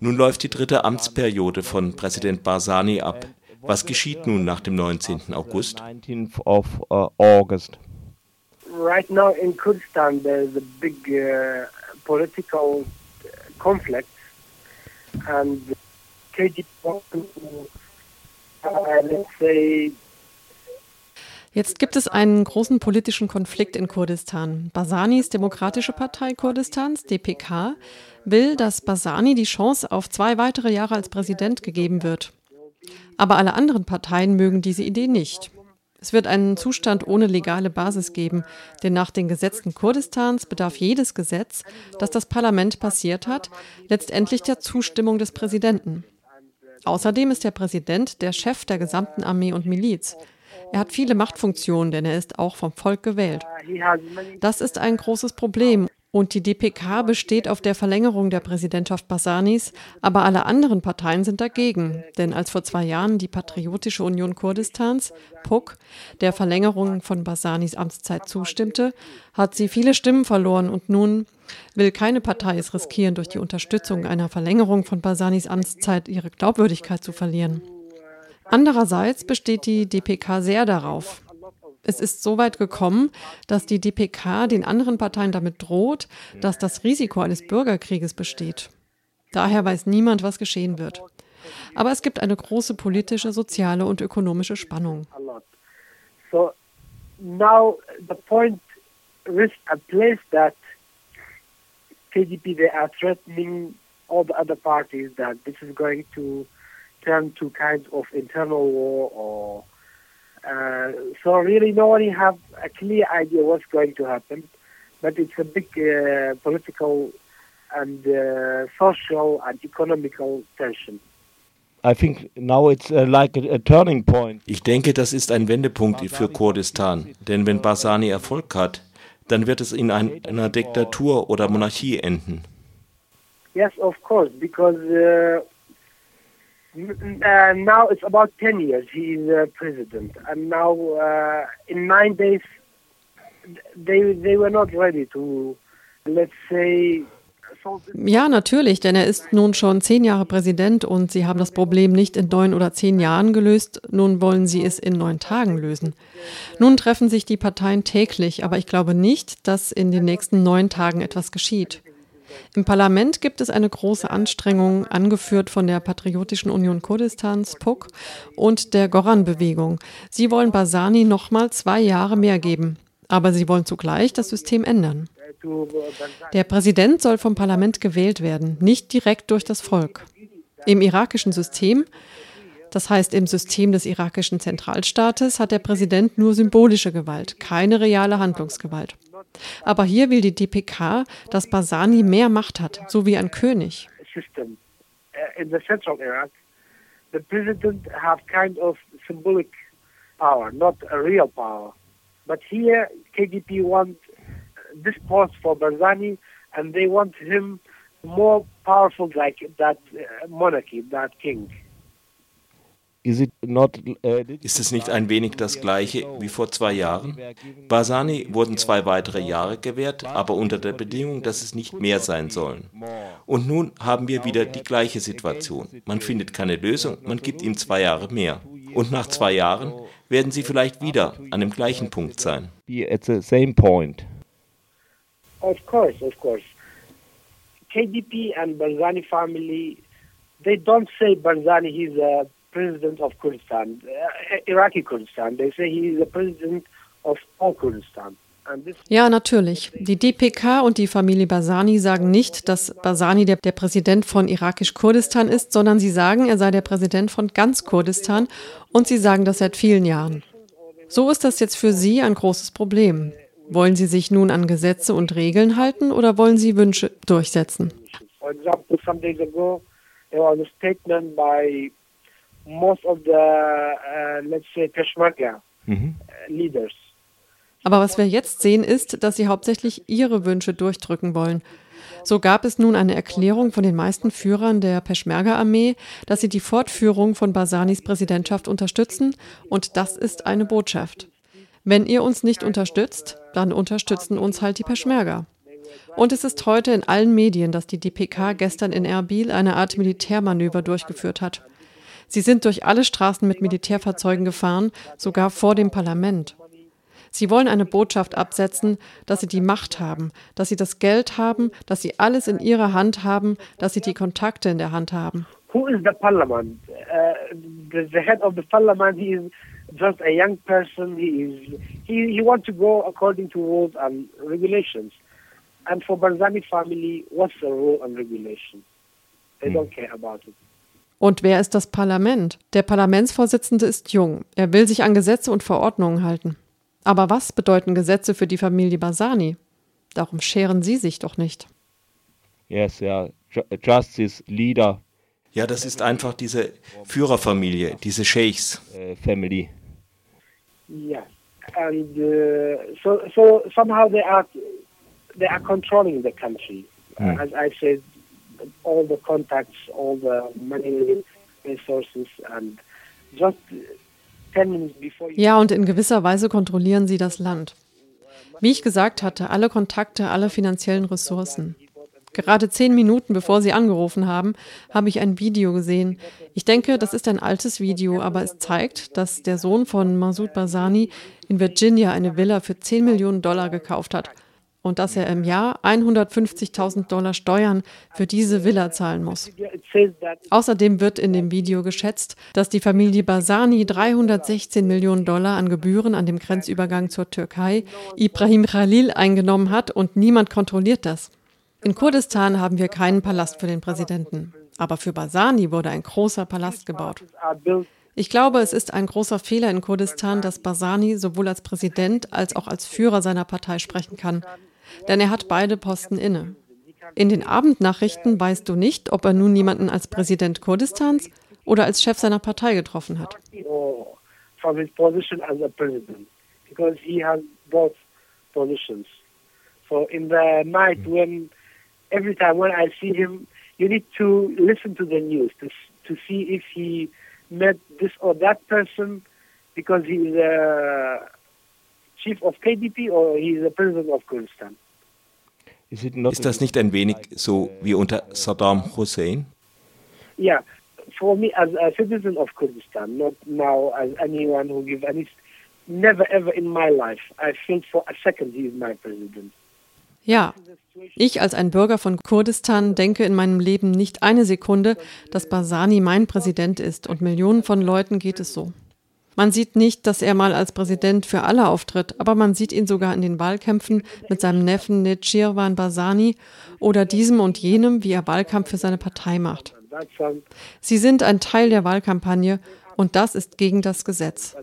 Nun läuft die dritte Amtsperiode von Präsident Barzani ab. Was geschieht nun nach dem 19. August? 19th of uh, August. Right now in Kurdistan, there's a big uh, political conflict, and KGB wants to, uh, let's say, Jetzt gibt es einen großen politischen Konflikt in Kurdistan. Basanis Demokratische Partei Kurdistans, DPK, will, dass Basani die Chance auf zwei weitere Jahre als Präsident gegeben wird. Aber alle anderen Parteien mögen diese Idee nicht. Es wird einen Zustand ohne legale Basis geben, denn nach den Gesetzen Kurdistans bedarf jedes Gesetz, das das Parlament passiert hat, letztendlich der Zustimmung des Präsidenten. Außerdem ist der Präsident der Chef der gesamten Armee und Miliz. Er hat viele Machtfunktionen, denn er ist auch vom Volk gewählt. Das ist ein großes Problem. Und die DPK besteht auf der Verlängerung der Präsidentschaft Basanis, aber alle anderen Parteien sind dagegen. Denn als vor zwei Jahren die Patriotische Union Kurdistans, PUK, der Verlängerung von Basanis Amtszeit zustimmte, hat sie viele Stimmen verloren und nun will keine Partei es riskieren, durch die Unterstützung einer Verlängerung von Basanis Amtszeit ihre Glaubwürdigkeit zu verlieren. Andererseits besteht die DPK sehr darauf. Es ist so weit gekommen, dass die DPK den anderen Parteien damit droht, dass das Risiko eines Bürgerkrieges besteht. Daher weiß niemand, was geschehen wird. Aber es gibt eine große politische, soziale und ökonomische Spannung. KDP they are threatening all the other parties that this is going to turn to kind of internal war or uh, so really no one have a clear idea what's going to happen but it's a big uh, political and uh, social and economical tension. I think now it's uh, like a, a turning point. Ich denke, das ist ein Wendepunkt für Kurdistan, denn wenn Barzani Erfolg hat, dann wird es in ein, einer Diktatur oder Monarchie enden. Yes, of course, because uh, uh, now it's about 10 years he uh, president, and now uh, in nine days they they were not ready to, let's say. Ja, natürlich, denn er ist nun schon zehn Jahre Präsident und Sie haben das Problem nicht in neun oder zehn Jahren gelöst, nun wollen Sie es in neun Tagen lösen. Nun treffen sich die Parteien täglich, aber ich glaube nicht, dass in den nächsten neun Tagen etwas geschieht. Im Parlament gibt es eine große Anstrengung, angeführt von der Patriotischen Union Kurdistans, PUK, und der Goran-Bewegung. Sie wollen Basani nochmal zwei Jahre mehr geben. Aber sie wollen zugleich das System ändern. Der Präsident soll vom Parlament gewählt werden, nicht direkt durch das Volk. Im irakischen System, das heißt im System des irakischen Zentralstaates, hat der Präsident nur symbolische Gewalt, keine reale Handlungsgewalt. Aber hier will die DPK, dass Basani mehr Macht hat, so wie ein König. Uh, in the central Iraq, the president have kind of symbolic power, not a real power. But here, KDP want this post for Barzani, and they want him more powerful like that uh, monarchy, that king. Not, uh, Ist es nicht ein wenig das gleiche wie vor zwei Jahren? Barzani wurden zwei weitere Jahre gewährt, aber unter der Bedingung, dass es nicht mehr sein sollen. Und nun haben wir wieder die gleiche Situation. Man findet keine Lösung, man gibt ihm zwei Jahre mehr. Und nach zwei Jahren werden sie vielleicht wieder an dem gleichen Punkt sein. At the same point. Of course, of course. KDP and Barzani family, they don't say Barzani he's a president of Kurdistan, uh, Iraqi Kurdistan. They say he is the president of all Kurdistan. Ja, natürlich. Die DPK und die Familie Basani sagen nicht, dass Basani der, der Präsident von irakisch-Kurdistan ist, sondern sie sagen, er sei der Präsident von ganz Kurdistan und sie sagen das seit vielen Jahren. So ist das jetzt für Sie ein großes Problem. Wollen Sie sich nun an Gesetze und Regeln halten oder wollen Sie Wünsche durchsetzen? For example, some days ago, there was a statement by most of the, uh, let's say, Peshmerga Mhm. uh, leaders. Aber was wir jetzt sehen, ist, dass sie hauptsächlich ihre Wünsche durchdrücken wollen. So gab es nun eine Erklärung von den meisten Führern der Peschmerga-Armee, dass sie die Fortführung von Basanis Präsidentschaft unterstützen, und das ist eine Botschaft. Wenn ihr uns nicht unterstützt, dann unterstützen uns halt die Peschmerga. Und es ist heute in allen Medien, dass die DPK gestern in Erbil eine Art Militärmanöver durchgeführt hat. Sie sind durch alle Straßen mit Militärfahrzeugen gefahren, sogar vor dem Parlament. Sie wollen eine Botschaft absetzen, dass sie die Macht haben, dass sie das Geld haben, dass sie alles in ihrer Hand haben, dass sie die Kontakte in der Hand haben. Who is the parliament? Uh, the, the head of the parliament, he is just a young person. He is he, he wants to go according to rules and regulations. And for Barzani family, what's the rule and regulation? They hmm. don't care about it. Und wer ist das Parlament? Der Parlamentsvorsitzende ist jung. Er will sich an Gesetze und Verordnungen halten. Aber was bedeuten Gesetze für die Familie Basani? Darum scheren Sie sich doch nicht. Yes, yeah. Justice, Leader. Ja, das ist einfach diese Führerfamilie, diese Sheikhs. Uh, family. Yes, and uh, so so somehow they are they are controlling the country. Mm. As I said, all the contacts, all the money resources, and just ja, und in gewisser Weise kontrollieren sie das Land. Wie ich gesagt hatte, alle Kontakte, alle finanziellen Ressourcen. Gerade zehn Minuten bevor Sie angerufen haben, habe ich ein Video gesehen. Ich denke, das ist ein altes Video, aber es zeigt, dass der Sohn von Masoud Barzani in Virginia eine Villa für 10 Millionen Dollar gekauft hat und dass er im Jahr 150.000 Dollar Steuern für diese Villa zahlen muss. Außerdem wird in dem Video geschätzt, dass die Familie Basani 316 Millionen Dollar an Gebühren an dem Grenzübergang zur Türkei Ibrahim Khalil eingenommen hat und niemand kontrolliert das. In Kurdistan haben wir keinen Palast für den Präsidenten, aber für Basani wurde ein großer Palast gebaut. Ich glaube, es ist ein großer Fehler in Kurdistan, dass Basani sowohl als Präsident als auch als Führer seiner Partei sprechen kann denn er hat beide Posten inne. In den Abendnachrichten weißt du nicht, ob er nun jemanden als Präsident Kurdistans oder als Chef seiner Partei getroffen hat. So in the night when every time when I see him, you need to listen to the news to to see if he met this or that person because he is a chief of KDP or he is a president of Kurdistan. Ist das nicht ein wenig so wie unter Saddam Hussein? Yeah, for me as a citizen of Kurdistan, not now as anyone who gives any, never ever in my life I think for a second he is my president. Ja, ich als ein Bürger von Kurdistan denke in meinem Leben nicht eine Sekunde, dass Basani mein Präsident ist und Millionen von Leuten geht es so. Man sieht nicht, dass er mal als Präsident für alle auftritt, aber man sieht ihn sogar in den Wahlkämpfen mit seinem Neffen Nechirwan Basani oder diesem und jenem, wie er Wahlkampf für seine Partei macht. Sie sind ein Teil der Wahlkampagne und das ist gegen das Gesetz.